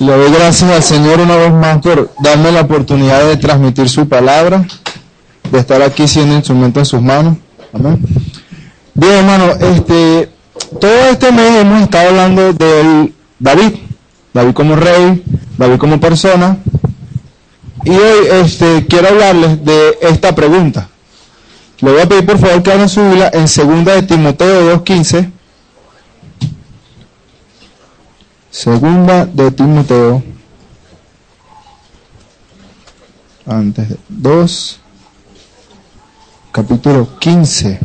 Le doy gracias al Señor una vez más por darme la oportunidad de transmitir su palabra, de estar aquí siendo instrumento en sus manos. Amén. Bien, hermano, este, todo este mes hemos estado hablando de David, David como rey, David como persona, y hoy este, quiero hablarles de esta pregunta. Le voy a pedir por favor que abran su Biblia en 2 de Timoteo 2.15. Segunda de Timoteo, antes de 2, capítulo 15.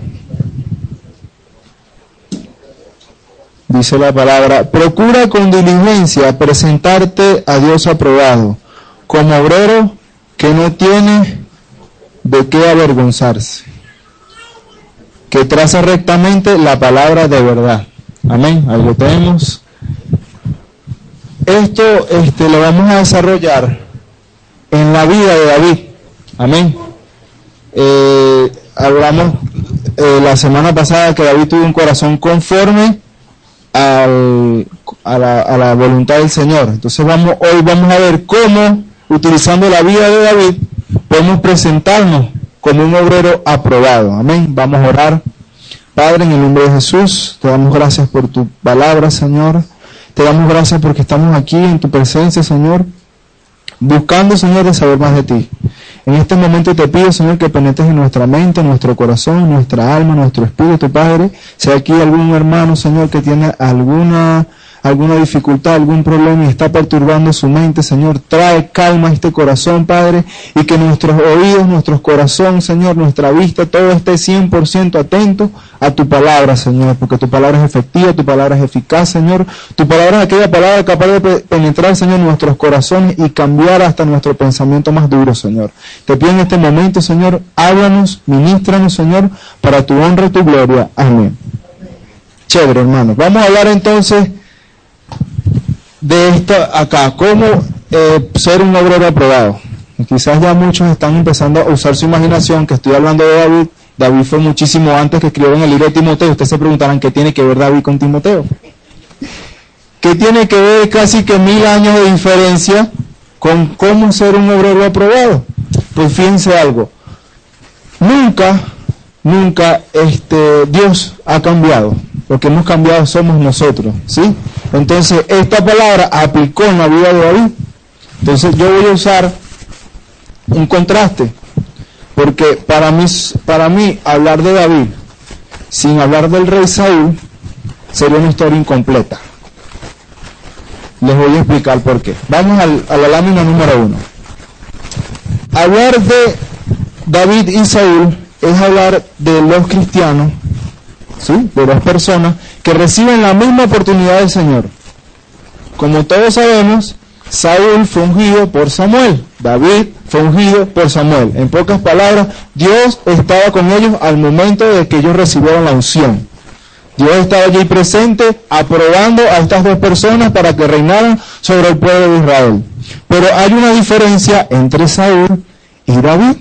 Dice la palabra, procura con diligencia presentarte a Dios aprobado, como obrero que no tiene de qué avergonzarse, que traza rectamente la palabra de verdad. Amén. Lo tenemos. Esto este, lo vamos a desarrollar en la vida de David. Amén. Eh, hablamos eh, la semana pasada que David tuvo un corazón conforme al, a, la, a, la, voluntad del Señor. Entonces vamos, hoy vamos a ver cómo, utilizando la vida de David, podemos presentarnos como un obrero aprobado. Amén. Vamos a orar. Padre, en el nombre de Jesús, te damos gracias por tu palabra, Señor. Te damos gracias porque estamos aquí en tu presencia, Señor, buscando, Señor, de saber más de ti. En este momento te pido, Señor, que penetres en nuestra mente, en nuestro corazón, en nuestra alma, en nuestro espíritu, Padre. Si hay aquí algún hermano, Señor, que tiene alguna alguna dificultad, algún problema y está perturbando su mente, Señor, trae calma a este corazón, Padre, y que nuestros oídos, nuestros corazones, Señor, nuestra vista, todo esté 100% atento a tu palabra, Señor, porque tu palabra es efectiva, tu palabra es eficaz, Señor, tu palabra es aquella palabra capaz de penetrar, Señor, nuestros corazones y cambiar hasta nuestro pensamiento más duro, Señor. Te pido en este momento, Señor, háblanos, ministranos, Señor, para tu honra y tu gloria. Amén. Chévere, hermano. Vamos a hablar entonces de esto acá, cómo eh, ser un obrero aprobado. Quizás ya muchos están empezando a usar su imaginación, que estoy hablando de David. David fue muchísimo antes que escribieron el libro de Timoteo. Ustedes se preguntarán qué tiene que ver David con Timoteo. ¿Qué tiene que ver casi que mil años de diferencia con cómo ser un obrero aprobado? Pues fíjense algo. Nunca, nunca este, Dios ha cambiado. Lo que hemos cambiado somos nosotros, ¿sí? Entonces, esta palabra aplicó en la vida de David. Entonces, yo voy a usar un contraste, porque para mí, para mí hablar de David sin hablar del rey Saúl sería una historia incompleta. Les voy a explicar por qué. Vamos a la lámina número uno. Hablar de David y Saúl es hablar de los cristianos ¿sí? de dos personas que reciben la misma oportunidad del Señor. Como todos sabemos, Saúl fue ungido por Samuel, David fue ungido por Samuel. En pocas palabras, Dios estaba con ellos al momento de que ellos recibieron la unción. Dios estaba allí presente aprobando a estas dos personas para que reinaran sobre el pueblo de Israel. Pero hay una diferencia entre Saúl y David.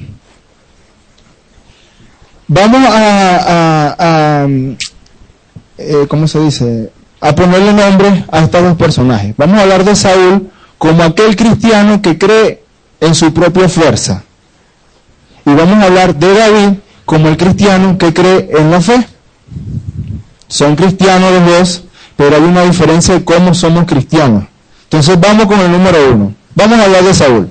Vamos a, a, eh, ¿cómo se dice? A ponerle nombre a estos dos personajes. Vamos a hablar de Saúl como aquel cristiano que cree en su propia fuerza. Y vamos a hablar de David como el cristiano que cree en la fe. Son cristianos los dos, pero hay una diferencia de cómo somos cristianos. Entonces vamos con el número uno. Vamos a hablar de Saúl.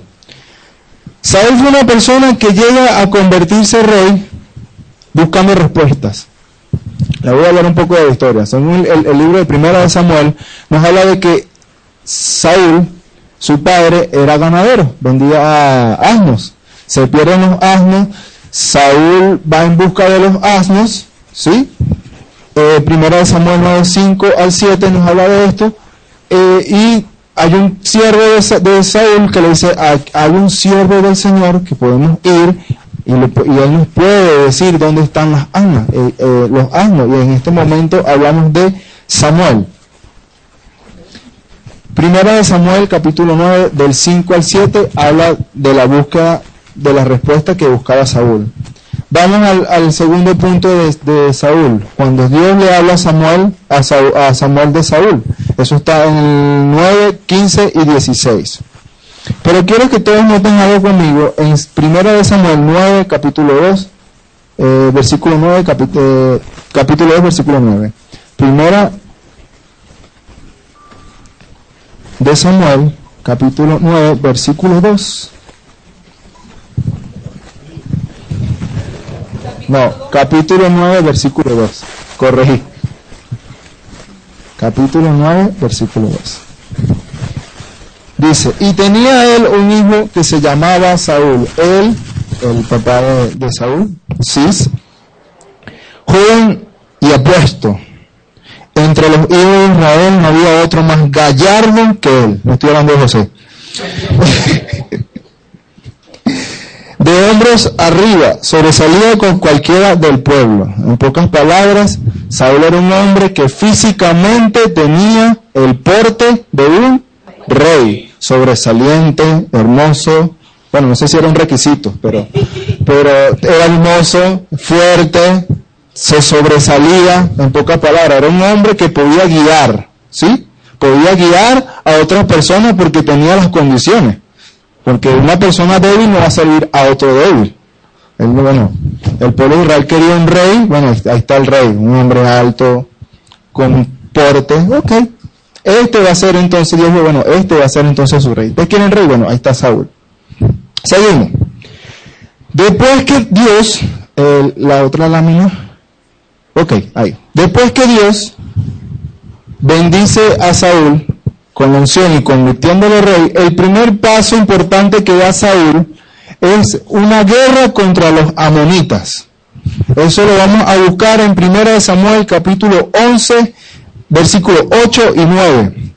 Saúl fue una persona que llega a convertirse rey buscando respuestas. Le voy a hablar un poco de la historia. El, libro de Primera de Samuel, nos habla de que Saúl, su padre, era ganadero, vendía asnos. Se pierden los asnos, Saúl va en busca de los asnos, ¿sí? Eh, primera de Samuel 9, 5 al 7 nos habla de esto. Eh, y hay un siervo de, Saúl que le dice, hay un siervo del Señor que podemos ir y, él nos puede decir dónde están las almas, eh, eh, los asnos. Y en este momento hablamos de Samuel. Primera de Samuel, capítulo 9, del 5 al 7, habla de la búsqueda de la respuesta que buscaba Saúl. Vamos al, segundo punto de, Saúl, cuando Dios le habla a Samuel, a, Samuel de Saúl. Eso está en el 9, 15 y 16. Pero quiero que todos noten algo conmigo. En Primera de Samuel 9, capítulo 2, eh, versículo 9, capítulo, capítulo 2, versículo 9. Primera de Samuel, capítulo 9, versículo 2. No, capítulo 9, versículo 2. Corregí. Capítulo 9, versículo 2. Dice, y tenía él un hijo que se llamaba Saúl. Él, el papá de, Saúl, Cis, joven y apuesto. Entre los hijos de Israel no había otro más gallardo que él. No estoy hablando de José. de hombros arriba, sobresalía con cualquiera del pueblo. En pocas palabras, Saúl era un hombre que físicamente tenía el porte de un rey, sobresaliente, hermoso. Bueno, no sé si era un requisito, pero, pero era hermoso, fuerte, se sobresalía, en pocas palabras, era un hombre que podía guiar, ¿sí? Podía guiar a otras personas porque tenía las condiciones. Porque una persona débil no va a servir a otro débil. Bueno, el pueblo Israel quería un rey, bueno, ahí está el rey, un hombre alto, con porte, ok. Este va a ser entonces, Dios bueno, este va a ser entonces su rey. ¿Ustedes quieren rey? Bueno, ahí está Saúl. Seguimos. Después que Dios, la otra lámina, ok, ahí. Después que Dios bendice a Saúl, con la unción y convirtiéndolo rey, el primer paso importante que da Saúl es una guerra contra los amonitas. Eso lo vamos a buscar en 1 Samuel capítulo 11, versículos 8 y 9.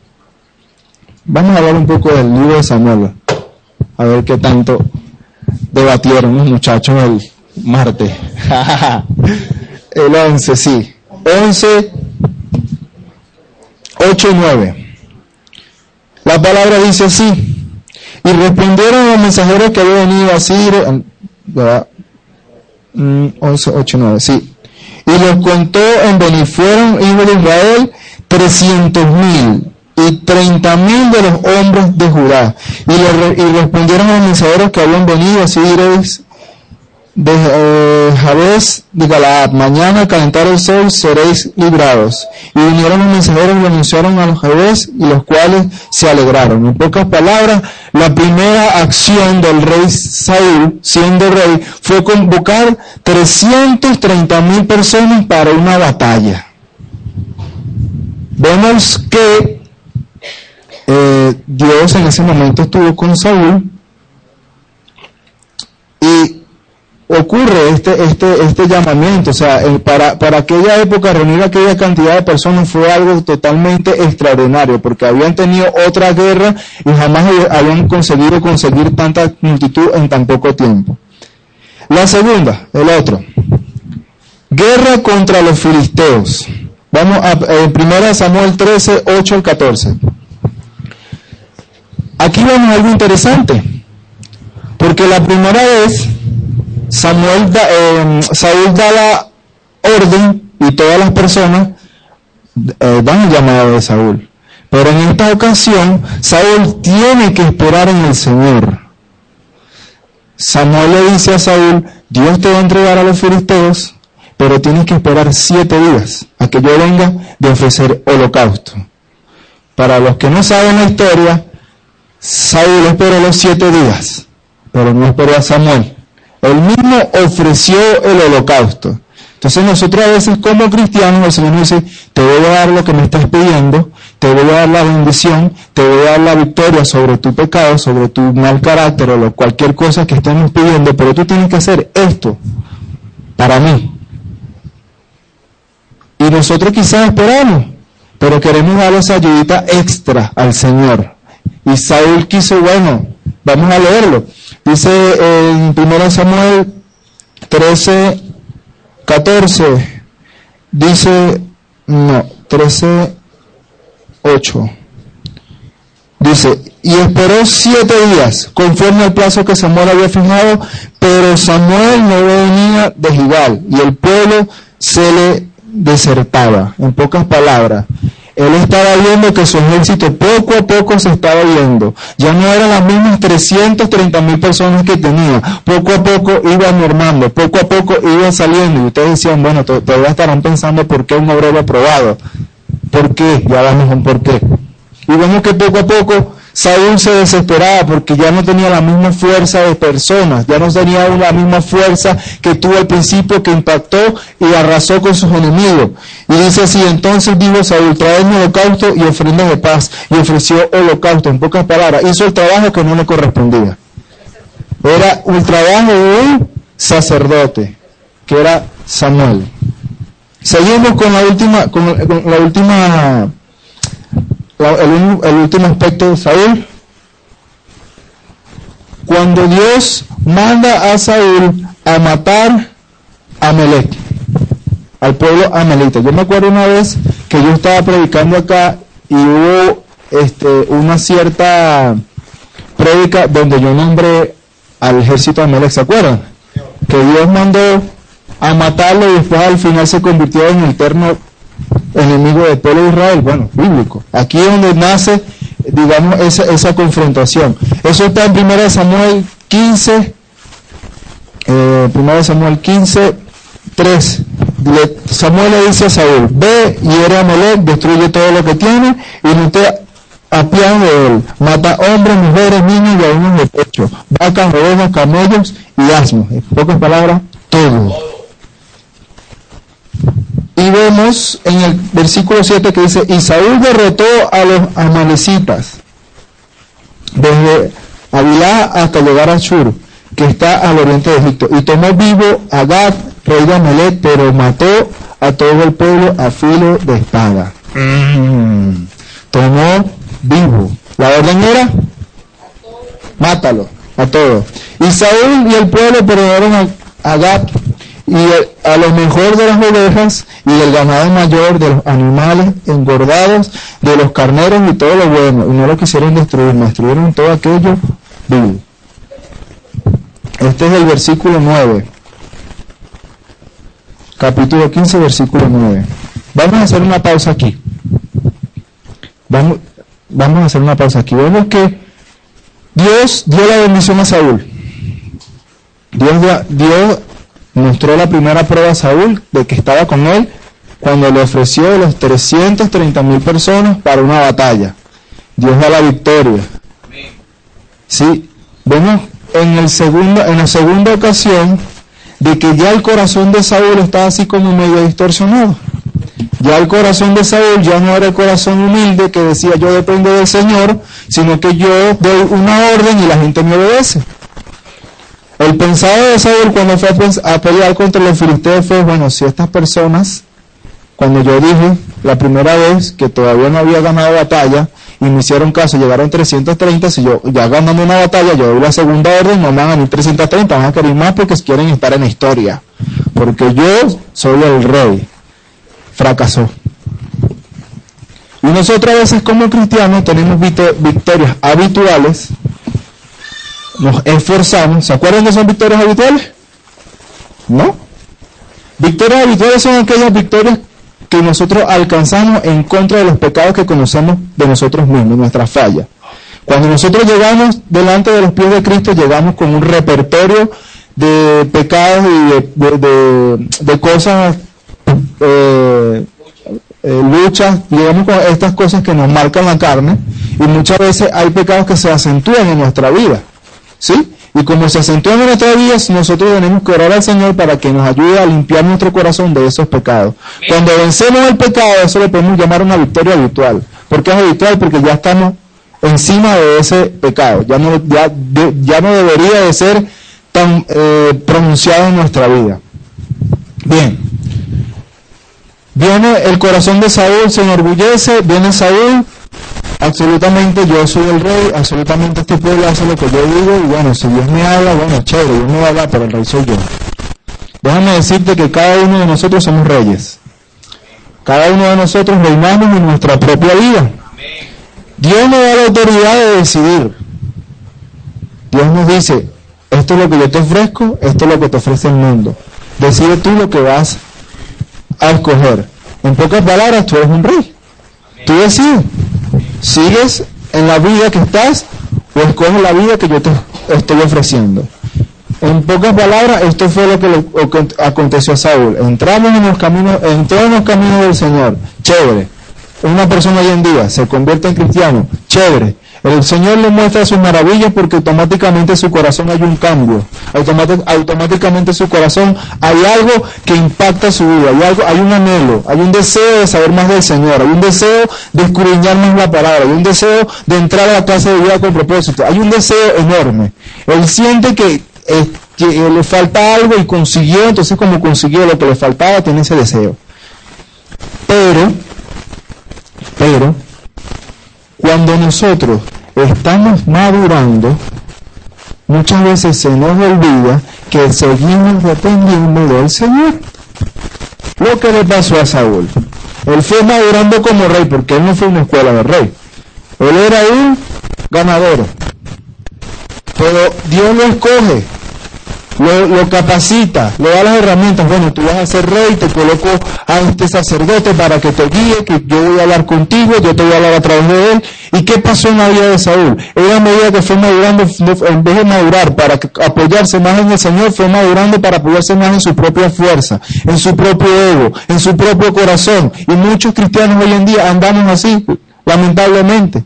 Vamos a hablar un poco del libro de Samuel, a ver qué tanto debatieron los muchachos el martes. el 11, sí. 11, 8 y 9. La palabra dice así. Y respondieron los mensajeros que habían venido a Sir, 11, 8, 9, sí. Y los contó en venir, fueron hijos de Israel, trescientos mil y treinta mil de los hombres de Judá. Y, le, respondieron los mensajeros que habían venido a Sir, de eh, Jabez de Galaad, mañana al calentar el sol seréis librados. Y vinieron los mensajeros y lo anunciaron a los Jabez y los cuales se alegraron. En pocas palabras, la primera acción del rey Saúl, siendo rey, fue convocar 330 mil personas para una batalla. Vemos que eh, Dios en ese momento estuvo con Saúl y ocurre este, este, este llamamiento. O sea, para, para aquella época reunir aquella cantidad de personas fue algo totalmente extraordinario, porque habían tenido otra guerra y jamás habían conseguido conseguir tanta multitud en tan poco tiempo. La segunda, el otro. Guerra contra los filisteos. Vamos a en 1 Samuel 13, 8 al 14. Aquí vemos algo interesante, porque la primera vez Samuel eh, Saúl da la orden y todas las personas eh, dan el llamado de Saúl. Pero en esta ocasión, Saúl tiene que esperar en el Señor. Samuel le dice a Saúl, Dios te va a entregar a los filisteos, pero tienes que esperar siete días a que yo venga de ofrecer holocausto. Para los que no saben la historia, Saúl esperó los siete días, pero no esperó a Samuel. Él mismo ofreció el holocausto. Entonces nosotros a veces como cristianos el Señor nos dice, te voy a dar lo que me estás pidiendo, te voy a dar la bendición, te voy a dar la victoria sobre tu pecado, sobre tu mal carácter o cualquier cosa que estemos pidiendo, pero tú tienes que hacer esto para mí. Y nosotros quizás esperamos, pero queremos dar esa ayudita extra al Señor. Y Saúl quiso, bueno, vamos a leerlo. Dice en 1 Samuel 13, 14, dice, no, 13, 8. Dice, y esperó siete días, conforme al plazo que Samuel había fijado, pero Samuel no venía de Gigal, y el pueblo se le desertaba. En pocas palabras, él estaba viendo que su ejército poco a poco se estaba yendo. Ya no eran las mismas 330 mil personas que tenía. Poco a poco iba mermando, poco a poco iba saliendo. Y ustedes decían, bueno, todavía estarán pensando por qué un obrero aprobado. ¿Por qué? Ya vamos un por qué. Y vemos que poco a poco Saúl se desesperaba porque ya no tenía la misma fuerza de personas, ya no tenía la misma fuerza que tuvo al principio que impactó y arrasó con sus enemigos. Y dice así, entonces dijo Saúl, traedme holocausto y ofrendas de paz. Y ofreció holocausto, en pocas palabras, hizo el trabajo que no le correspondía. Era un trabajo de un sacerdote, que era Samuel. Seguimos con la última, con la última el, último aspecto de Saúl. Cuando Dios manda a Saúl a matar a Melech, al pueblo amelita. Yo me acuerdo una vez que yo estaba predicando acá y hubo este, una cierta prédica donde yo nombré al ejército de ¿se acuerdan? Que Dios mandó a matarlo y después al final se convirtió en el eterno enemigo del pueblo de Israel, bueno, bíblico. Aquí es donde nace, digamos, esa, esa confrontación. Eso está en 1 Samuel 15, eh, 1 Samuel 15, 3. Samuel le dice a Saúl, ve y era Melech, destruye todo lo que tiene y no te apiades de él. Mata hombres, mujeres, niños y aún de pecho, vacas, ovejas, camellos y asnos. En pocas palabras, todo. Y vemos en el versículo 7 que dice, y Saúl derrotó a los amalecitas desde Avilá hasta llegar a Shur, que está al oriente de Egipto, y tomó vivo a Gad, rey de Amelet, pero mató a todo el pueblo a filo de espada. Mm. Tomó vivo. La orden era, mátalo, a todos. Y Saúl y el pueblo perdonaron a, a Gad y a lo mejor de las ovejas y del ganado mayor, de los animales engordados, de los carneros y todo lo bueno, y no lo quisieron destruir, destruyeron todo aquello vivo. Este es el versículo 9. Capítulo 15, versículo 9. Vamos a hacer una pausa aquí. Vamos, vamos a hacer una pausa aquí. Vemos que Dios dio la bendición a Saúl. Dios dio mostró la primera prueba a Saúl de que estaba con él cuando le ofreció los 330 mil personas para una batalla. Dios da la victoria. Sí, vemos en, en la segunda ocasión de que ya el corazón de Saúl estaba así como medio distorsionado. Ya el corazón de Saúl ya no era el corazón humilde que decía yo dependo del Señor, sino que yo doy una orden y la gente me obedece. El pensado de Saúl cuando fue a pelear contra los filisteos fue, bueno, si estas personas, cuando yo dije la primera vez que todavía no había ganado batalla y me hicieron caso, llegaron 330, si yo ya ganando una batalla, yo doy la segunda orden, no me van a venir 330, van a querer más porque quieren estar en la historia. Porque yo soy el rey. Fracasó. Y nosotros a veces como cristianos tenemos victorias habituales nos esforzamos. ¿Se acuerdan de esas victorias habituales? ¿No? Victorias habituales son aquellas victorias que nosotros alcanzamos en contra de los pecados que conocemos de nosotros mismos, nuestras fallas. Cuando nosotros llegamos delante de los pies de Cristo, llegamos con un repertorio de pecados y de, cosas, eh, eh, luchas, llegamos con estas cosas que nos marcan la carne y muchas veces hay pecados que se acentúan en nuestra vida. ¿Sí? Y como se acentúa en nuestras vidas, nosotros tenemos que orar al Señor para que nos ayude a limpiar nuestro corazón de esos pecados. Cuando vencemos el pecado, eso le podemos llamar una victoria habitual. ¿Por qué es habitual? Porque ya estamos encima de ese pecado. Ya no, ya, ya no debería de ser tan eh, pronunciado en nuestra vida. Bien. Viene el corazón de Saúl, se enorgullece, viene Saúl, absolutamente yo soy el rey, absolutamente este pueblo hace lo que yo digo y bueno, si Dios me habla, bueno, chévere, Dios me va a hablar, pero el rey soy yo. Déjame decirte que cada uno de nosotros somos reyes. Cada uno de nosotros reinamos en nuestra propia vida. Dios nos da la autoridad de decidir. Dios nos dice, esto es lo que yo te ofrezco, esto es lo que te ofrece el mundo. Decide tú lo que vas a escoger. En pocas palabras, tú eres un rey. Tú decides. ¿Sigues en la vida que estás o escoges la vida que yo te estoy ofreciendo? En pocas palabras, esto fue lo que le aconteció a Saúl. Entramos en los caminos, entró en los caminos del Señor. Chévere. Una persona hoy en día se convierte en cristiano. Chévere. El Señor le muestra sus maravillas porque automáticamente su corazón hay un cambio. automáticamente su corazón hay algo que impacta su vida. Hay, algo, hay un anhelo, hay un deseo de saber más del Señor, hay un deseo de escudriñar más la palabra, hay un deseo de entrar a la casa de vida con propósito. Hay un deseo enorme. Él siente que, eh, que le falta algo y consiguió, entonces como consiguió lo que le faltaba, tiene ese deseo. Pero, pero, cuando nosotros estamos madurando, muchas veces se nos olvida que seguimos dependiendo del Señor. Lo que le pasó a Saúl. Él fue madurando como rey porque él no fue una escuela de rey. Él era un ganadero. Pero Dios lo escoge lo, capacita, le da las herramientas, bueno, tú vas a ser rey, te coloco a este sacerdote para que te guíe, que yo voy a hablar contigo, yo te voy a hablar a través de él. ¿Y qué pasó en la vida de Saúl? Él a medida que fue madurando, en vez de madurar para apoyarse más en el Señor, fue madurando para apoyarse más en su propia fuerza, en su propio ego, en su propio corazón. Y muchos cristianos hoy en día andamos así, lamentablemente.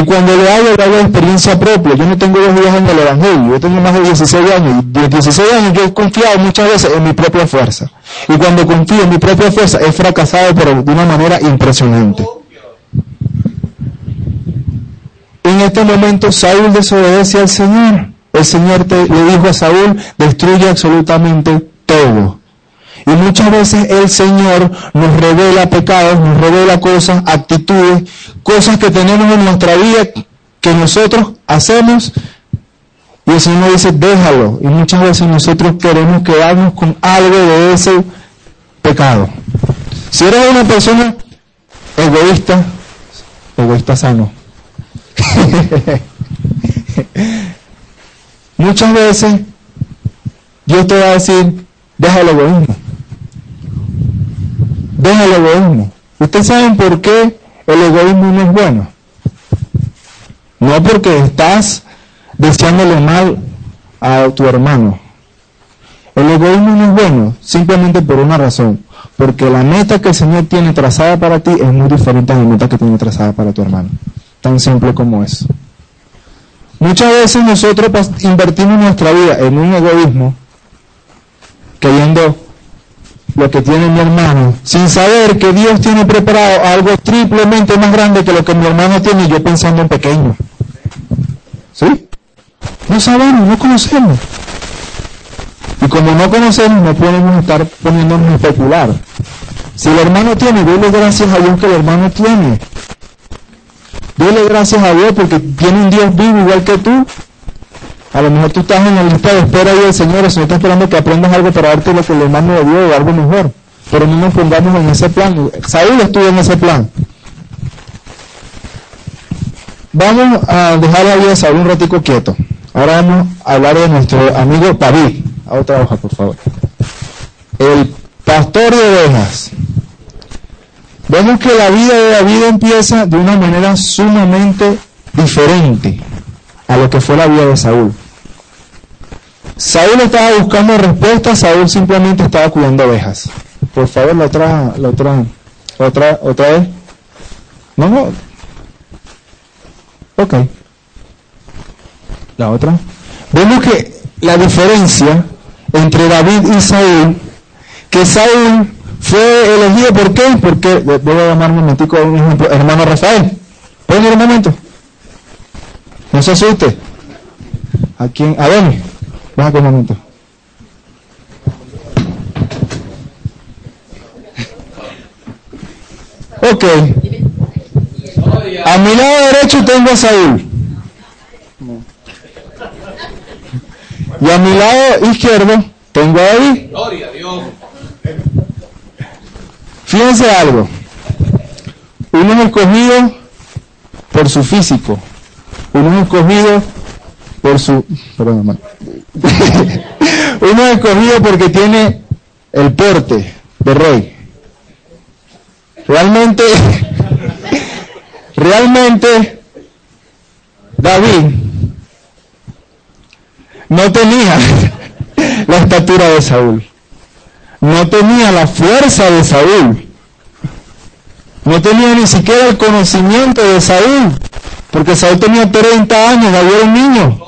Y cuando le hablo, le hablo de experiencia propia. Yo no tengo dos días en el Evangelio, yo tengo más de 16 años. Y de 16 años yo he confiado muchas veces en mi propia fuerza. Y cuando confío en mi propia fuerza, he fracasado pero de una manera impresionante. En este momento Saúl desobedece al Señor. El Señor le dijo a Saúl, destruye absolutamente todo. Y muchas veces el Señor nos revela pecados, nos revela cosas, actitudes, cosas que tenemos en nuestra vida que nosotros hacemos y el Señor dice, déjalo. Y muchas veces nosotros queremos quedarnos con algo de ese pecado. Si eres una persona egoísta, egoísta sano, muchas veces Dios te va a decir, déjalo egoísmo. Deja el egoísmo. ¿Ustedes saben por qué el egoísmo no es bueno? No porque estás deseándole mal a tu hermano. El egoísmo no es bueno simplemente por una razón. Porque la meta que el Señor tiene trazada para ti es muy diferente a la meta que tiene trazada para tu hermano. Tan simple como es. Muchas veces nosotros invertimos nuestra vida en un egoísmo queriendo lo que tiene mi hermano, sin saber que Dios tiene preparado algo triplemente más grande que lo que mi hermano tiene y yo pensando en pequeño. ¿Sí? No sabemos, no conocemos. Y como no conocemos, no podemos estar poniéndonos a especular. Si el hermano tiene, dile gracias a Dios que el hermano tiene. Dile gracias a Dios porque tiene un Dios vivo igual que tú a lo mejor tú estás en la lista de espera y el Señor, el Señor está esperando que aprendas algo para darte lo que le mando de Dios o algo mejor. Pero no nos pongamos en ese plan. Saúl estuvo en ese plan. Vamos a dejar la vida de un ratico quieto. Ahora vamos a hablar de nuestro amigo David. A otra hoja, por favor. El pastor de ovejas. Vemos que la vida de David empieza de una manera sumamente diferente a lo que fue la vida de Saúl. Saúl estaba buscando respuestas, Saúl simplemente estaba cuidando ovejas. Por favor, la otra, la otra, otra, otra vez. No, no. Ok. La otra. Vemos que la diferencia entre David y Saúl, que Saúl fue elegido, ¿por qué? Porque, voy a llamar un momentico a un ejemplo, hermano Rafael. ¿Pueden ir un momento? No se asuste. ¿A quién? A ver, baja un momento. Ok. A mi lado derecho tengo a Saúl. Y a mi lado izquierdo tengo a David. Gloria a Dios. Fíjense algo. Uno es escogido por su físico. Uno es escogido por su... Perdón, Uno es escogido porque tiene el porte de rey. Realmente, realmente, David no tenía la estatura de Saúl, no tenía la fuerza de Saúl, no tenía ni siquiera el conocimiento de Saúl, porque Saúl tenía 30 años, David era un niño.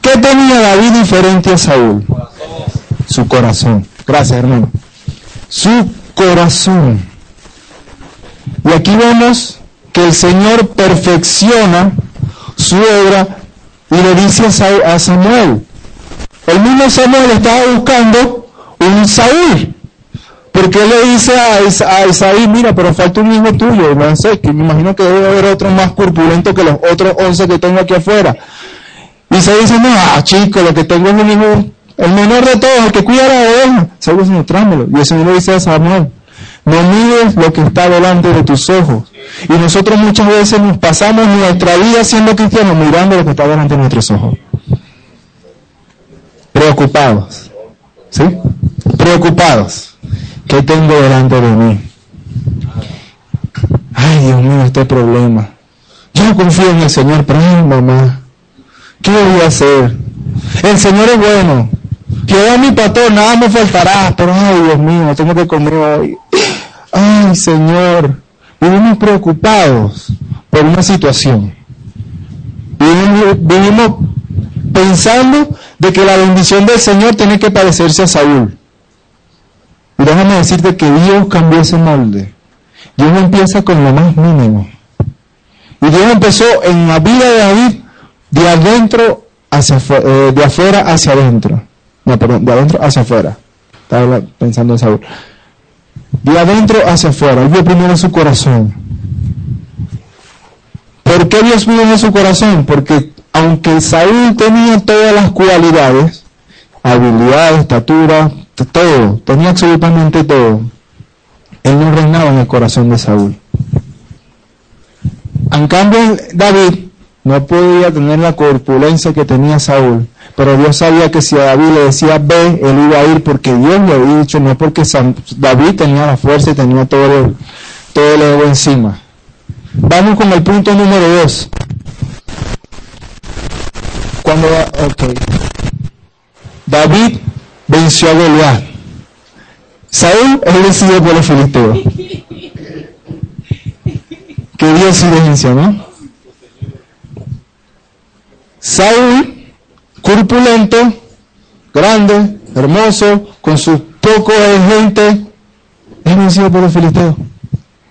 ¿Qué tenía David diferente a Saúl? Su corazón. Gracias, hermano. Su corazón. Y aquí vemos que el Señor perfecciona su obra y le dice a Samuel. El mismo Samuel estaba buscando un Saúl. Porque le dice a, Isaí, mira, pero falta un hijo tuyo, no sé, que me imagino que debe haber otro más corpulento que los otros once que tengo aquí afuera. Y se dice, no, ah, chico, lo que tengo es el hijo, el menor de todos, el que cuida la oveja. Saúl dice, trámelo. Y el Señor le dice a Samuel, no mires lo que está delante de tus ojos. Y nosotros muchas veces nos pasamos nuestra vida siendo cristianos mirando lo que está delante de nuestros ojos. Preocupados. ¿Sí? Preocupados. ¿Qué tengo delante de mí? Ay, Dios mío, este problema. Yo confío en el Señor, pero ay, mamá, ¿qué voy a hacer? El Señor es bueno. Jehová mi pastor, nada me faltará, pero ay, Dios mío, tengo que comer hoy. Ay, Señor, vivimos preocupados por una situación. Vivimos, pensando de que la bendición del Señor tiene que parecerse a Saúl. Y déjame decirte que Dios cambió ese molde. Dios empieza con lo más mínimo. Y Dios empezó en la vida de David de adentro hacia eh, de afuera hacia adentro. No, perdón, de adentro hacia afuera. Estaba pensando en Saúl. De adentro hacia afuera. Él vio primero su corazón. ¿Por qué Dios vio en su corazón? Porque aunque Saúl tenía todas las cualidades, habilidad, estatura, todo, tenía absolutamente todo, él no reinaba en el corazón de Saúl. En cambio, David no podía tener la corpulencia que tenía Saúl, pero Dios sabía que si a David le decía ve, él iba a ir porque Dios le había dicho, no porque David tenía la fuerza y tenía todo el, todo el ego encima. Vamos con el punto número dos. Cuando, okay. David venció a Goliat. Saúl es decidido por los filisteos. Que Dios silencio, ¿no? Saúl corpulento, grande, hermoso, con sus pocos gente, es vencido por los filisteos.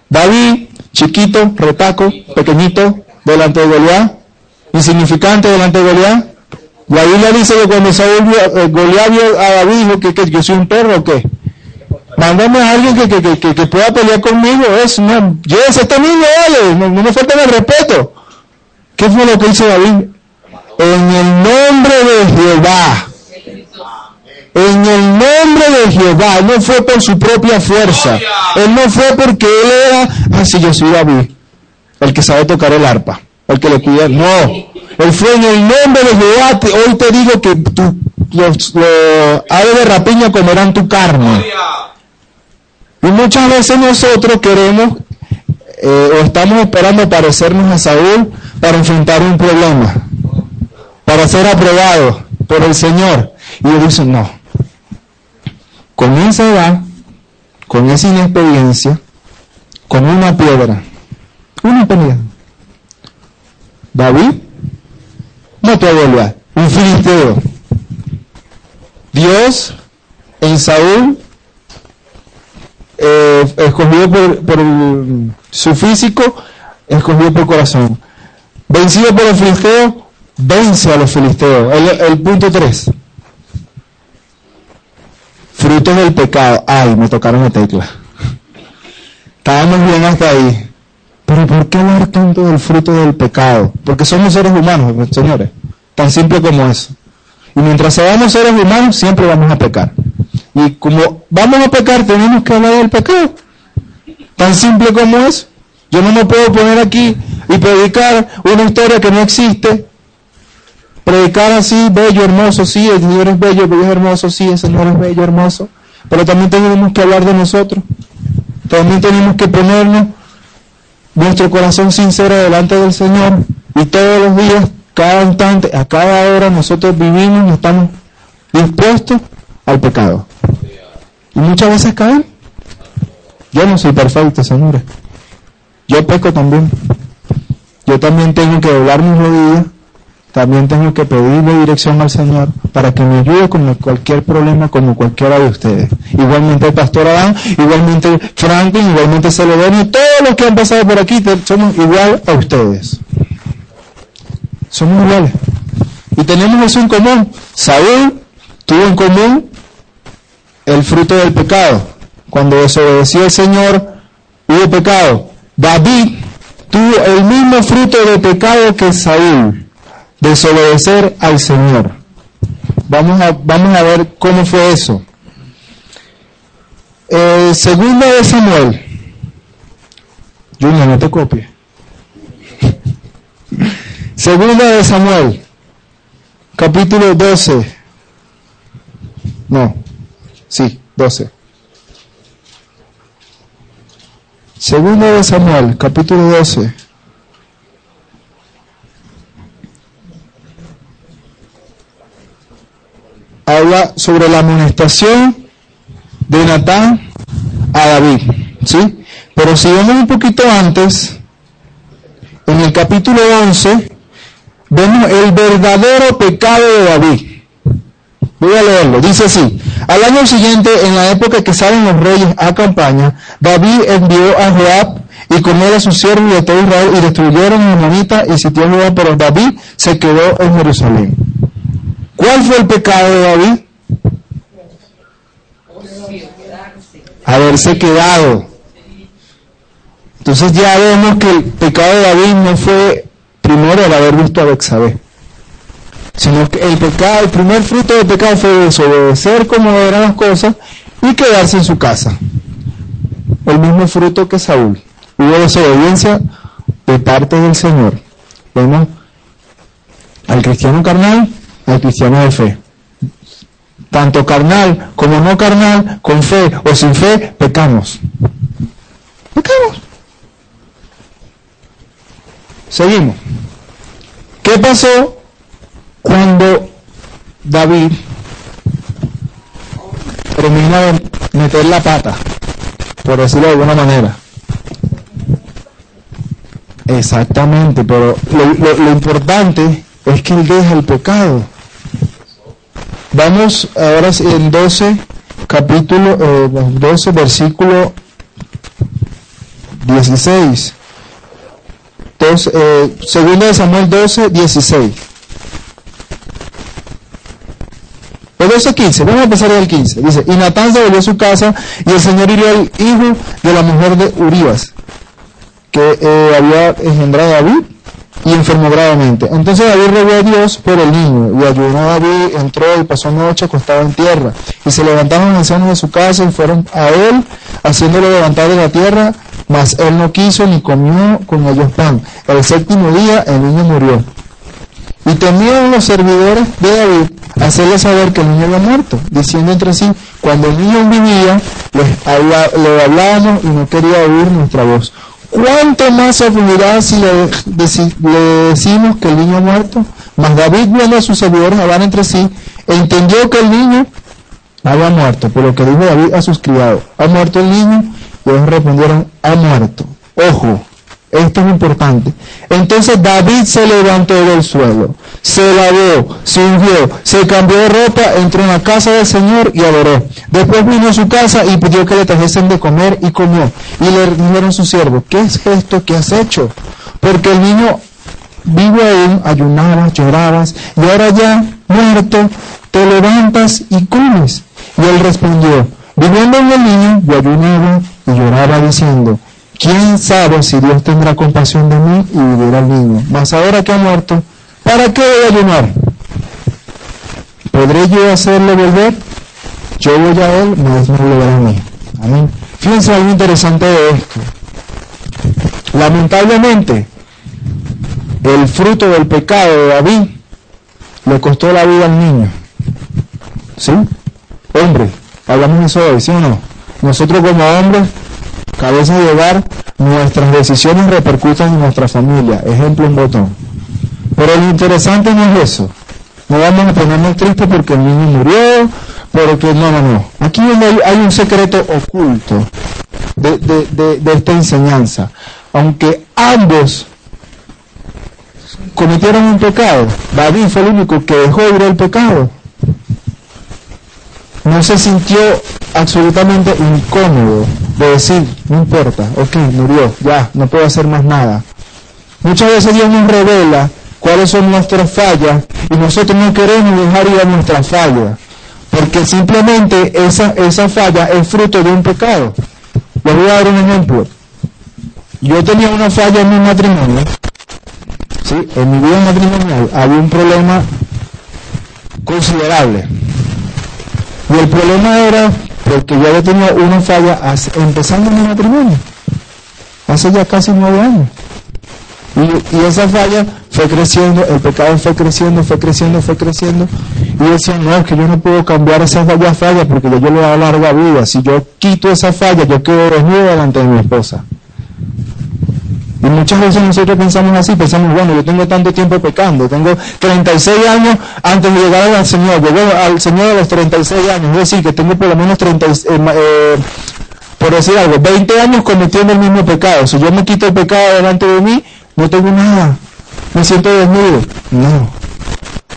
David, chiquito, retaco, pequeñito, delante de Goliat, insignificante delante de Goliat. La Biblia dice que cuando Saúl eh, Goliat a David dijo que, que yo soy un perro o qué. Mándame a alguien que, que, que, que, pueda pelear conmigo. Es, no, llévese este niño, oye, no, no me falta el respeto. ¿Qué fue lo que hizo David? En el nombre de Jehová. En el nombre de Jehová. no fue por su propia fuerza. Él no fue porque él era, ah, sí, yo soy David. El que sabe tocar el arpa. El que le cuida. No. Él fue en el nombre de Jehová. Hoy te digo que tu, los, aves de rapiña comerán tu carne. Y muchas veces nosotros queremos eh, o estamos esperando parecernos a Saúl para enfrentar un problema para ser aprobado por el Señor. Y ellos dicen, no, con esa edad, con esa inexperiencia, con una piedra, una pelea. David no te vuelva, un filisteo. Dios en Saúl eh, escogido por, su físico, escogido por corazón. Vencido por el filisteo, vence a los filisteos. El, punto 3. Frutos del pecado. Ay, me tocaron la tecla. Estábamos bien hasta ahí. Pero ¿por qué hablar tanto del fruto del pecado? Porque somos seres humanos, señores. Tan simple como eso. Y mientras seamos seres humanos, siempre vamos a pecar. Y como vamos a pecar, tenemos que hablar del pecado. Tan simple como es. Yo no me puedo poner aquí y predicar una historia que no existe. Predicar así, bello, hermoso, sí, el Señor es bello, bello hermoso, sí, el Señor es bello, hermoso. Pero también tenemos que hablar de nosotros. También tenemos que ponernos nuestro corazón sincero delante del Señor y todos los días, cada instante, a cada hora nosotros vivimos y estamos dispuestos al pecado. Y muchas veces caen. Yo no soy perfecto, señores. Yo peco también. Yo también tengo que doblar mis rodillas también tengo que pedirle dirección al Señor para que me ayude con cualquier problema como cualquiera de ustedes. Igualmente el pastor Adán, igualmente Franklin, igualmente Celedonio, todos los que han pasado por aquí somos igual a ustedes. Somos iguales. Y tenemos eso en común. Saúl tuvo en común el fruto del pecado. Cuando desobedeció al Señor, hubo pecado. David tuvo el mismo fruto de pecado que Saúl desobedecer al Señor. Vamos a, vamos a ver cómo fue eso. Eh, segunda de Samuel. Junior, no te copie. Segunda de Samuel, capítulo 12. No, sí, 12. Segunda de Samuel, capítulo 12. Habla sobre la amonestación de Natán a David, ¿sí? Pero si vemos un poquito antes, en el capítulo 11, vemos el verdadero pecado de David. Voy a leerlo, dice así, al año siguiente, en la época que salen los reyes a campaña, David envió a Joab y con él a sus siervos y a todo Israel y destruyeron a Monita y sitió a Joab, pero David se quedó en Jerusalén. ¿Cuál fue el pecado de David? Haberse quedado. Entonces ya vemos que el pecado de David no fue primero el haber visto a Bexabé, sino que el pecado, el primer fruto del pecado fue desobedecer como eran las cosas y quedarse en su casa. El mismo fruto que Saúl. Hubo desobediencia de parte del Señor. Vemos al cristiano carnal al cristiano de fe. Tanto carnal como no carnal, con fe o sin fe, pecamos. Pecamos. Seguimos. ¿Qué pasó cuando David termina de meter la pata, por decirlo de alguna manera? Exactamente, pero lo, lo importante es que él deja el pecado. Vamos ahora en 12, capítulo eh, 12, versículo 16. eh, segundo de Samuel 12, 16. El 12, 15. Vamos a empezar el 15. Dice, y Natán se volvió a su casa y el Señor hirió al hijo de la mujer de Urias, que eh, había engendrado a David enfermó gravemente. Entonces David rogó a Dios por el niño, y ayunó a David, entró y pasó noche acostado en tierra. Y se levantaron los ancianos de su casa y fueron a él, haciéndolo levantar de la tierra, mas él no quiso ni comió con ellos pan. El séptimo día el niño murió. Y temían los servidores de David hacerle saber que el niño había muerto, diciendo entre sí, cuando el niño vivía, le hablábamos y no quería oír nuestra voz. ¿Cuánto más ofenderá si le, decimos que el niño ha muerto? Mas David viendo a sus servidores hablar entre sí, entendió que el niño había muerto, por lo que dijo David a sus criados, ¿ha muerto el niño? Y ellos respondieron, ha muerto. Ojo, esto es importante. Entonces David se levantó del suelo, se lavó, se ungió, se cambió de ropa, entró en la casa del Señor y adoró. Después vino a su casa y pidió que le trajesen de comer y comió. Y le dijeron sus siervos, ¿qué es esto que has hecho? Porque el niño vivo aún, ayunabas, llorabas, y ahora ya muerto, te levantas y comes. Y él respondió, viviendo en el niño, yo ayunaba y lloraba diciendo, ¿Quién sabe si Dios tendrá compasión de mí y vivirá al niño? Mas ahora que ha muerto, ¿para qué voy a ayunar? ¿Podré yo hacerle volver? Yo voy a él, mas no volverá a mí. Amén. Fíjense algo interesante de esto. Lamentablemente, el fruto del pecado de David le costó la vida al niño. ¿Sí? Hombre, hablamos de eso hoy, ¿sí o no? Nosotros como hombres, cabeza de hogar, nuestras decisiones repercuten en nuestra familia. Ejemplo, un botón. Pero lo interesante no es eso. No vamos a ponernos tristes porque el niño murió, porque no, no, no. Aquí hay, un secreto oculto de, esta enseñanza. Aunque ambos cometieron un pecado. David fue el único que dejó ir el pecado. No se sintió absolutamente incómodo de decir, no importa, ok, murió, ya, no puedo hacer más nada. Muchas veces Dios nos revela cuáles son nuestras fallas y nosotros no queremos dejar ir a nuestras fallas, porque simplemente esa, esa falla es fruto de un pecado. Les voy a dar un ejemplo. Yo tenía una falla en mi matrimonio ¿sí? en mi vida matrimonial había un problema considerable. Y el problema era porque yo había tenido una falla empezando mi matrimonio, hace ya casi nueve años. Y, esa falla fue creciendo, el pecado fue creciendo, fue creciendo, fue creciendo. Y decía, no, es que yo no puedo cambiar esa falla falla porque yo, yo le voy a larga vida. Si yo quito esa falla, yo quedo desnudo delante de mi esposa. Y muchas veces nosotros pensamos así, pensamos, bueno, yo tengo tanto tiempo pecando, tengo 36 años antes de llegar al Señor, llego al Señor a los 36 años, es decir, que tengo por lo menos 30, eh, eh, por decir algo, 20 años cometiendo el mismo pecado. Si yo me quito el pecado delante de mí, no tengo nada, me siento desnudo. No,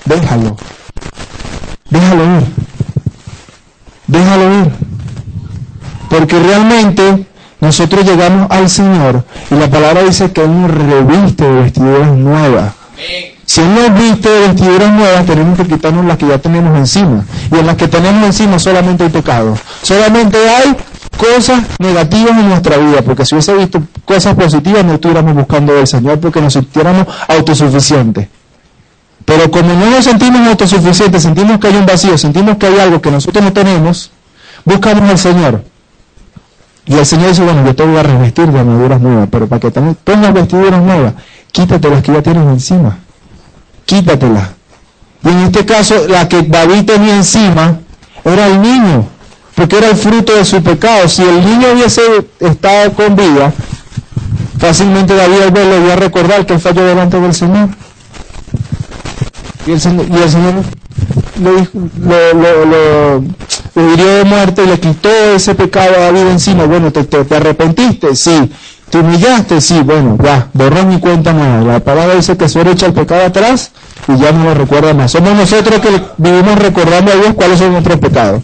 déjalo, déjalo ir, déjalo ir. Porque realmente nosotros llegamos al Señor y la palabra dice que Él nos reviste de vestiduras nuevas. Si Él nos viste de vestiduras nuevas, tenemos que quitarnos las que ya tenemos encima. Y en las que tenemos encima solamente hay pecado. Solamente hay cosas negativas en nuestra vida, porque si hubiese visto cosas positivas no estuviéramos buscando del Señor porque nos sintiéramos autosuficientes. Pero como no nos sentimos autosuficientes, sentimos que hay un vacío, sentimos que hay algo que nosotros no tenemos, buscamos al Señor. Y el Señor dice, bueno, yo te voy a revestir de armaduras nuevas, pero para que también pongas vestiduras nuevas, quítate las que ya tienes encima. Quítatelas. Y en este caso, la que David tenía encima era el niño, porque era el fruto de su pecado. Si el niño hubiese estado con vida, fácilmente David al verlo iba a recordar que falló delante del Señor. Y el Señor, y el Señor lo, lo, lo, hirió de muerte y le quitó ese pecado a David encima. Bueno, ¿te, te, arrepentiste? Sí. ¿Te humillaste? Sí. Bueno, ya, borró mi cuenta nueva. La palabra dice que se echa el pecado atrás y ya no lo recuerda más. Somos nosotros que vivimos recordando a Dios cuáles son nuestros pecados.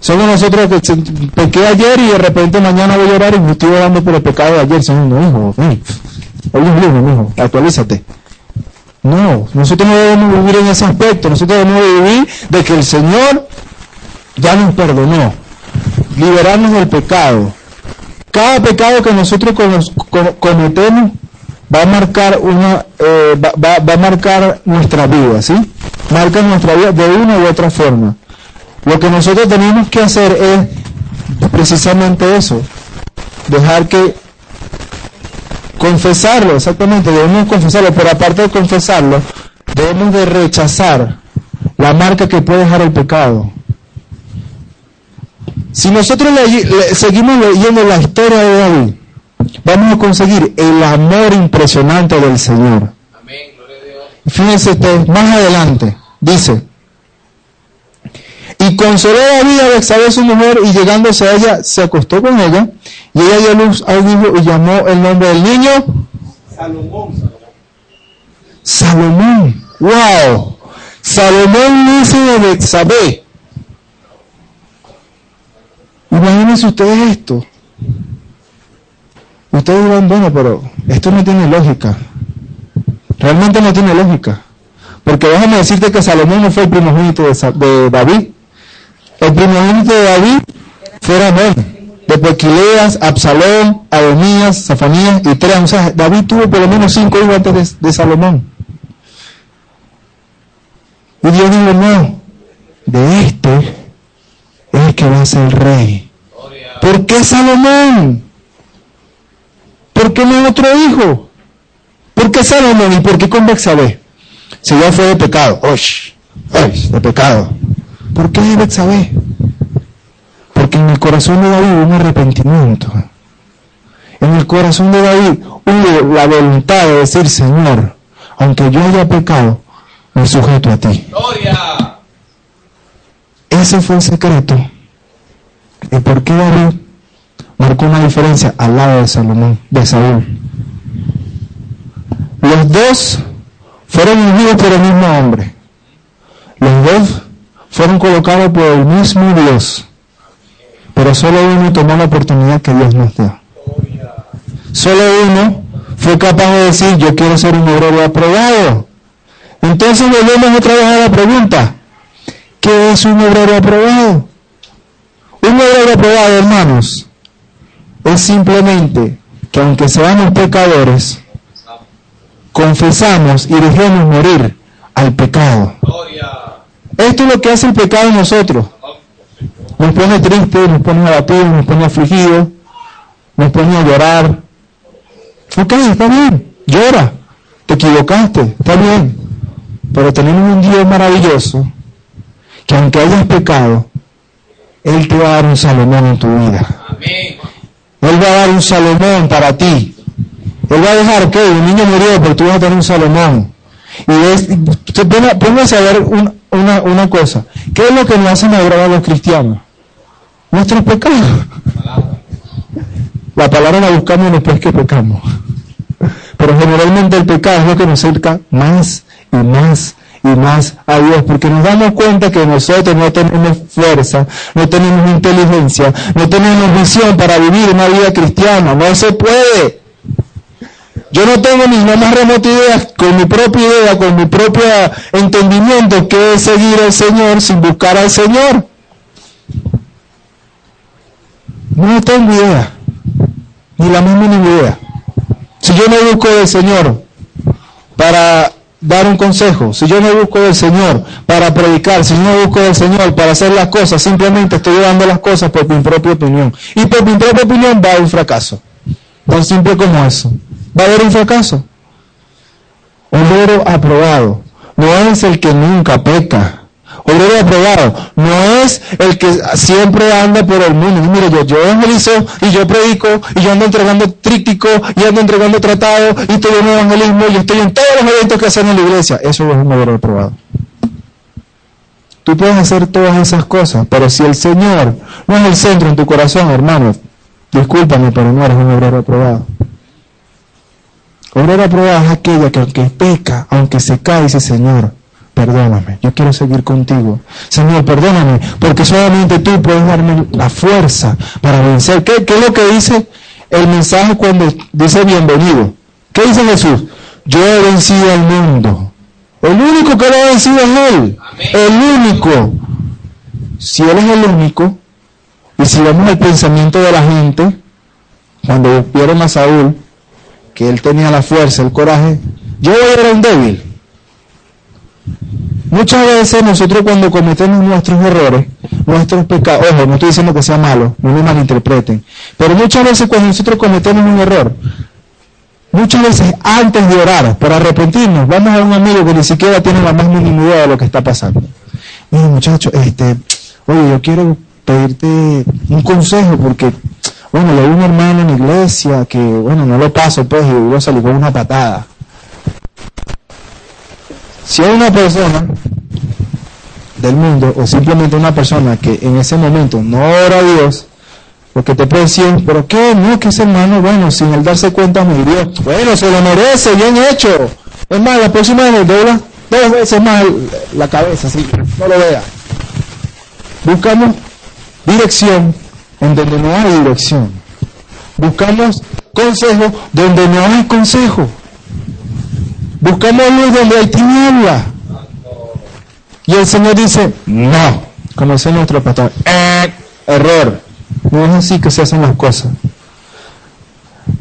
Somos nosotros que pequé ayer y de repente mañana voy a llorar y me estoy orando por el pecado de ayer. Señor, no, hijo, hoy es lunes, hijo, actualízate. No, nosotros no debemos vivir en ese aspecto, nosotros debemos vivir de que el Señor ya nos perdonó, liberarnos del pecado. Cada pecado que nosotros cometemos va a marcar una, eh, va, va, a marcar nuestra vida, ¿sí? Marca nuestra vida de una u otra forma. Lo que nosotros tenemos que hacer es precisamente eso, dejar que confesarlo, exactamente, debemos confesarlo, pero aparte de confesarlo, debemos de rechazar la marca que puede dejar el pecado. Si nosotros seguimos leyendo la historia de David, vamos a conseguir el amor impresionante del Señor. Fíjense ustedes, más adelante, dice, y consoló a David a Bexabé su mujer y llegándose a ella se acostó con ella y ella dio luz al hijo y llamó el nombre del niño Salomón. Salomón. Wow. Salomón dice de Bexabé. Imagínense ustedes esto. Ustedes dirán, bueno, pero esto no tiene lógica. Realmente no tiene lógica. Porque déjame decirte que Salomón no fue el primogénito de David. El primogénito de David fue Amén. Después Quileas, Absalón, Adonías, Zafanías y tres. O sea, David tuvo por lo menos cinco hijos antes de, de Salomón. Y Dios dijo, no, de este es el que va a ser rey. ¿Por qué Salomón? ¿Por qué no otro hijo? ¿Por qué Salomón y por qué con Bexabé? Si ya fue de pecado. ¡Osh! De pecado. ¿Por qué de Bexabé? Porque en el corazón de David hubo un arrepentimiento. En el corazón de David hubo la voluntad de decir, Señor, aunque yo haya pecado, me sujeto a ti. Gloria. Ese fue el secreto de por qué David marcó una diferencia al lado de Salomón, de Saúl. Los dos fueron ungidos por el mismo hombre. Los dos fueron colocados por el mismo Dios. Pero solo uno tomó la oportunidad que Dios nos dio. Solo uno fue capaz de decir, yo quiero ser un obrero aprobado. Entonces volvemos otra vez a la pregunta, ¿qué es un obrero aprobado? Un obrero aprobado, hermanos, es simplemente que aunque seamos pecadores, confesamos y dejemos morir al pecado. Esto es lo que hace el pecado en nosotros. Nos pone tristes, nos pone abatidos, nos pone afligidos, nos pone a llorar. Ok, está bien, llora, te equivocaste, está bien. Pero tenemos un Dios maravilloso que aunque hayas pecado, Él te va a dar un Salomón en tu vida. Él va a dar un Salomón para ti. Él va a dejar que un niño murió, pero tú vas a tener un Salomón. Y es, póngase a ver un- una, una cosa. ¿Qué es lo que nos hace madurar a los cristianos? Nuestros pecados. La palabra la buscamos después que pecamos. Pero generalmente el pecado es lo que nos acerca más y más y más a Dios, porque nos damos cuenta que nosotros no tenemos fuerza, no tenemos inteligencia, no tenemos visión para vivir una vida cristiana, no se puede. Yo no tengo ni la más remota idea, con mi propia idea, con mi propio entendimiento, que es seguir al Señor sin buscar al Señor. No tengo idea, ni la más mínima idea. Si yo no busco del Señor para dar un consejo, si yo no busco del Señor para predicar, si yo no busco del Señor para hacer las cosas, simplemente estoy llevando las cosas por mi propia opinión. Y por mi propia opinión va a un fracaso. Tan simple como eso. Va a haber un fracaso. Obrero aprobado no es el que nunca peca. Obrero aprobado no es el que siempre anda por el mundo. Y mire, yo, yo evangelizo y yo predico y yo ando entregando tríptico y ando entregando tratados y estoy en evangelismo y estoy en todos los eventos que hacen en la iglesia. Eso es un obrero aprobado. Tú puedes hacer todas esas cosas, pero si el Señor no es el centro en tu corazón, hermano, discúlpame, pero no eres un obrero aprobado. Obrero aprobado es aquella que aunque peca, aunque se cae, dice Señor, perdóname, yo quiero seguir contigo. Señor, perdóname, porque solamente tú puedes darme la fuerza para vencer. ¿Qué, qué es lo que dice el mensaje cuando dice bienvenido? ¿Qué dice Jesús? Yo he vencido al mundo. El único que lo ha vencido es Él. El único. Si Él es el único, y si vemos el pensamiento de la gente, cuando vieron a Saúl, que él tenía la fuerza, el coraje, yo era un débil. Muchas veces nosotros cuando cometemos nuestros errores, nuestros pecados, ojo, no estoy diciendo que sea malo, no me malinterpreten, pero muchas veces cuando nosotros cometemos un error, muchas veces antes de orar, para arrepentirnos, vamos a un amigo que ni siquiera tiene la más mínima idea de lo que está pasando. Mira muchacho, este, oye, yo quiero pedirte un consejo porque, bueno, vi a un hermano en la iglesia que, bueno, no lo paso pues y a salir con una patada. Si hay una persona del mundo o simplemente una persona que en ese momento no ora a Dios, porque te puede decir, pero qué, no, que ese hermano, bueno, sin él darse cuenta me hirió. Bueno, se lo merece, bien hecho. Es la próxima vez dobla dos veces más la cabeza, así, no lo vea. Buscamos dirección en donde no hay dirección. Buscamos consejo donde no hay consejo. Buscamos luz donde hay tiniebla. Y el Señor dice, no, como nuestro pastor, "Eh, error. No es así que se hacen las cosas.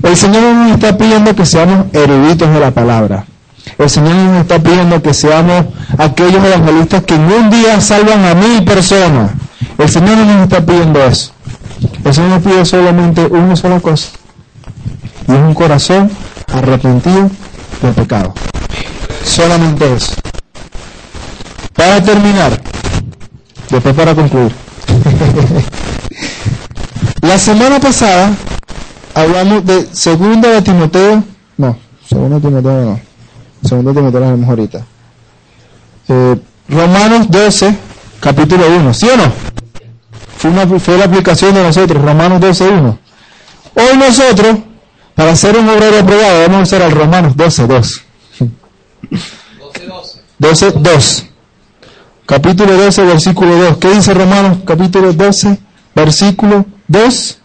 El Señor nos está pidiendo que seamos eruditos de la palabra. El Señor nos está pidiendo que seamos aquellos evangelistas que en un día salvan a mil personas. El Señor no nos está pidiendo eso. El Señor nos pide solamente una sola cosa. Y es un corazón arrepentido de pecado. Solamente eso. Para terminar, después para concluir. La semana pasada hablamos de segunda de Timoteo, no, segunda de Timoteo no, segunda de Timoteo lo vemos ahorita. Eh, Romanos 12, capítulo 1, ¿sí o no? Fue, una, fue la aplicación de nosotros, Romanos 12, 1. Hoy nosotros, para ser un obrero aprobado, vamos a usar al Romanos 12, 2. 12, 2. Capítulo 12, versículo 2. ¿Qué dice Romanos? Capítulo 12, versículo 2.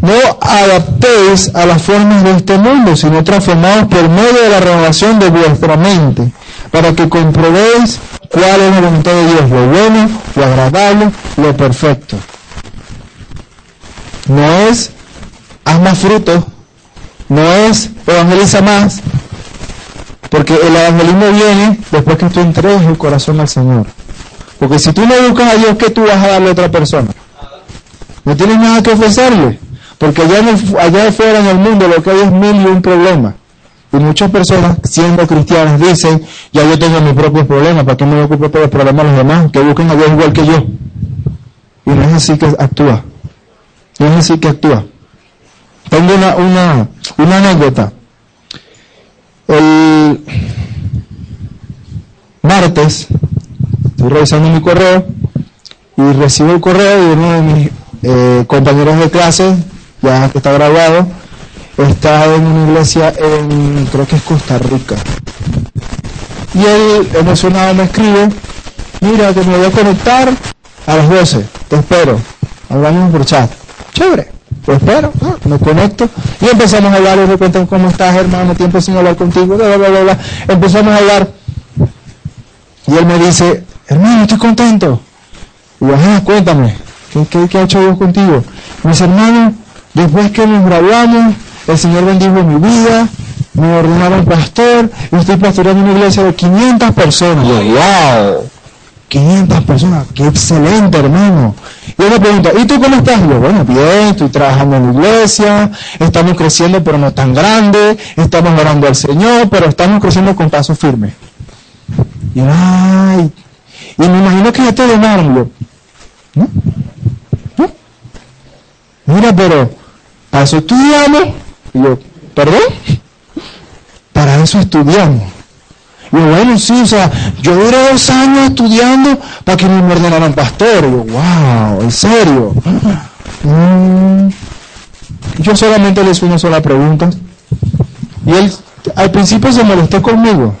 No adaptéis a las formas de este mundo, sino transformados por medio de la renovación de vuestra mente, para que comprobéis cuál es la voluntad de Dios, lo bueno, lo agradable, lo perfecto. No es haz más frutos, no es evangeliza más, porque el evangelismo viene después que tú entregues el corazón al Señor. Porque si tú no buscas a Dios, ¿qué tú vas a darle a otra persona? No tienes nada que ofrecerle. Porque allá, allá afuera en el mundo lo que hay es mil y un problema. Y muchas personas, siendo cristianas, dicen, ya yo tengo mis propios problemas, ¿para qué me ocupo de los problemas de los demás? Que busquen a Dios igual que yo. Y no es así que actúa. Así que actúa. Tengo una, una, una anécdota. El martes estoy revisando mi correo y recibo el correo de uno de mis eh, compañeros de clase, ya que está graduado, está en una iglesia en, creo que es Costa Rica. Y él, emocionado, me escribe, mira, que me voy a conectar a las 12, te espero. Hablamos por chat. Chévere, te espero, me conecto. Y empezamos a hablar, y cuentan cómo estás, hermano, tiempo sin hablar contigo, bla, bla, bla, bla. Empezamos a hablar. Y él me dice, hermano, estoy contento. Y yo, ah, cuéntame, ¿qué, qué, ha hecho Dios contigo? Mis hermanos, después que nos graduamos, el Señor bendijo mi vida, me ordenaron pastor, y estoy pastoreando una iglesia de 500 personas. Yo, 500 personas, qué excelente hermano. Y me pregunta, ¿y tú cómo estás? Yo, bueno, bien, estoy trabajando en la iglesia, estamos creciendo pero no tan grande, estamos orando al Señor, pero estamos creciendo con pasos firmes. Y ay, y me imagino que ya te yo, ¿no? ¿no? Mira, pero para eso estudiamos. Y yo, ¿perdón? Para eso estudiamos. Yo, bueno, sí, o sea, yo duré dos años estudiando para que me ordenaran pastor. Yo, wow, ¿en serio? Mm. Yo solamente le hice una sola pregunta. Y él al principio se molestó conmigo.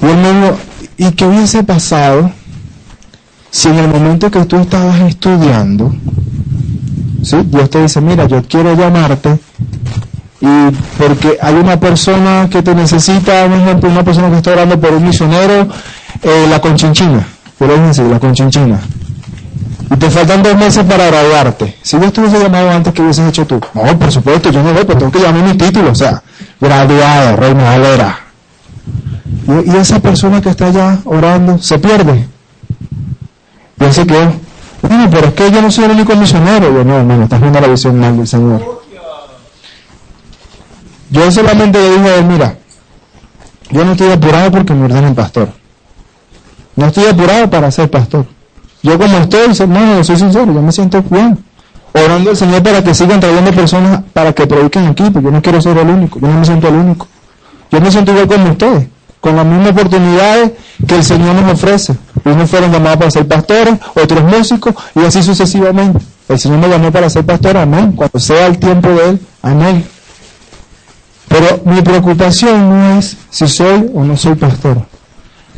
Y él me dijo, ¿y qué hubiese pasado si en el momento que tú estabas estudiando, ¿sí? Dios te dice, mira, yo quiero llamarte y porque hay una persona que te necesita, por ejemplo, una persona que está orando por un misionero, eh, la conchinchina, por decir, la conchinchina. Y te faltan dos meses para graduarte. Si Dios te hubiese llamado antes, ¿qué hubieses hecho tú? No, por supuesto, yo no voy, pero tengo que llamar mi título, o sea, graduado, Reina Valera. Y, esa persona que está allá orando se pierde. Se quedó. Bueno, pero es que yo no soy el único misionero. Yo no, hermano, estás viendo la visión mal del Señor. Yo solamente le dije mira, yo no estoy apurado porque me ordenen pastor. No estoy apurado para ser pastor. Yo como estoy, hermano, soy sincero, yo me siento bien. Orando al Señor para que sigan trayendo personas para que prediquen aquí, porque yo no quiero ser el único, yo no me siento el único. Yo me siento igual como ustedes, con las mismas oportunidades que el Señor nos ofrece. Unos fueron llamados para ser pastores, otros músicos, y así sucesivamente. El Señor me llamó para ser pastor, amén. Cuando sea el tiempo de Él, amén. Pero mi preocupación no es si soy o no soy pastor.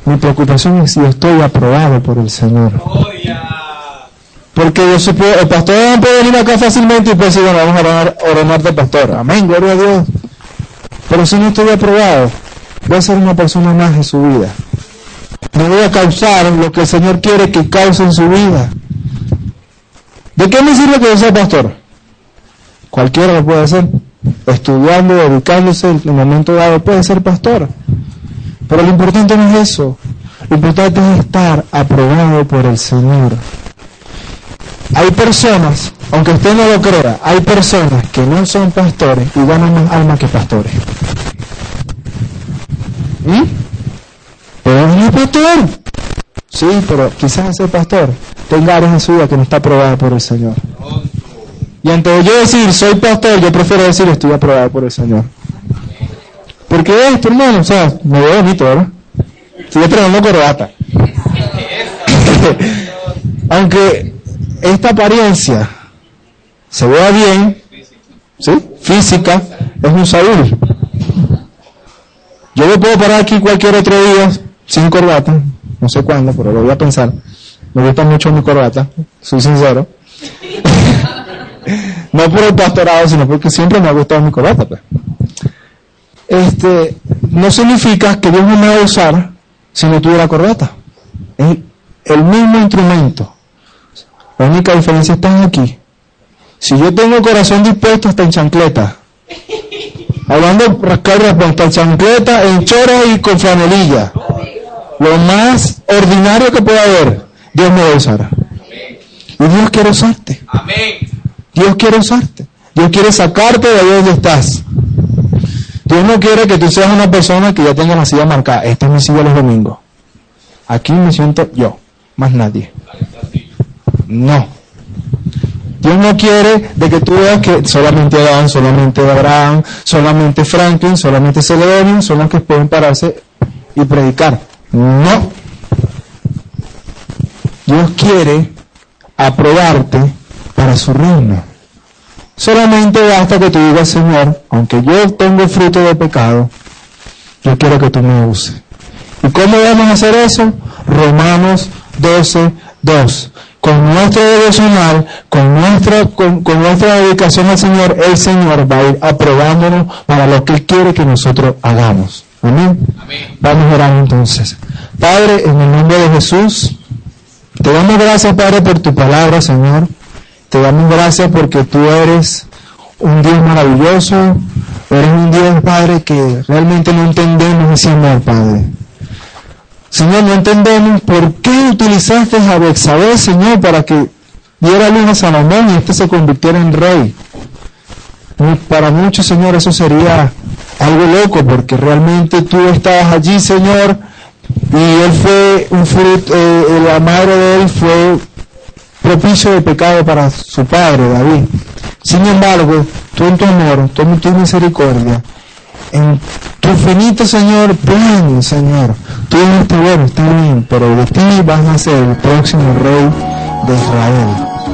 Mi preocupación es si estoy aprobado por el Señor. Porque yo supo, el pastor no puede venir acá fácilmente y puede decir, bueno, vamos a orar, ordenarte pastor. Amén, gloria a Dios. Pero si no estoy aprobado, voy a ser una persona más en su vida. No voy a causar lo que el Señor quiere que cause en su vida. ¿De qué me sirve que yo sea pastor? Cualquiera lo puede hacer. Estudiando, dedicándose, en el momento dado puede ser pastor. Pero lo importante no es eso. Lo importante es estar aprobado por el Señor. Hay personas, aunque usted no lo crea, hay personas que no son pastores y ganan más alma que pastores. ¿Mm? Pero no es pastor. Sí, pero quizás ese pastor tenga áreas en su vida que no está aprobada por el Señor. Y antes de yo decir soy pastor, yo prefiero decir estoy aprobado por el Señor. Porque esto, hermano, o sea, me veo bonito, ¿verdad? Estoy estrenando corbata. Aunque esta apariencia se vea bien, ¿sí? Física, es un Saúl. Yo me puedo parar aquí cualquier otro día sin corbata, no sé cuándo, pero lo voy a pensar. Me gusta mucho mi corbata, soy sincero. no por el pastorado, sino porque siempre me ha gustado mi corbata. Pues. Este, no significa que Dios no me va a usar si no tuviera corbata. Es el mismo instrumento. La única diferencia está aquí. Si yo tengo corazón dispuesto hasta en chancleta, hablando respecto en chancleta, en chora y con flanelilla, lo más ordinario que pueda haber, Dios me va a usar. Y Dios quiere usarte. Dios quiere usarte. Dios quiere sacarte de ahí donde estás. Dios no quiere que tú seas una persona que ya tenga la silla marcada. Esta es mi silla los domingos. Aquí me siento yo, más nadie. No. Dios no quiere de que tú veas que solamente Adán, solamente Abraham, solamente Franklin, solamente Celedonio son los que pueden pararse y predicar. No. Dios quiere aprobarte para su reino. Solamente basta que tú digas, Señor, aunque yo tengo fruto de pecado, yo quiero que tú me uses. ¿Y cómo vamos a hacer eso? Romanos 12, 2. Con nuestro devocional, con nuestra, con, nuestra dedicación al Señor, el Señor va a ir aprobándonos para lo que Él quiere que nosotros hagamos. Amén. Vamos a orar entonces. Padre, en el nombre de Jesús, te damos gracias, Padre, por tu palabra, Señor. Te damos gracias porque tú eres un Dios maravilloso, eres un Dios, Padre, que realmente no entendemos ese amor, Padre. Señor, no entendemos por qué utilizaste a Bexabé, Señor, para que diera luz a Salomón y este se convirtiera en rey. Para muchos, Señor, eso sería algo loco, porque realmente tú estabas allí, Señor, y él fue un fruto, eh, la madre de él fue propicio de pecado para su padre, David. Sin embargo, tú en tu amor, tú en tu misericordia, en tu finito Señor, plan, Señor, tú estás bueno, está bien, pero de ti vas a ser el próximo rey de Israel.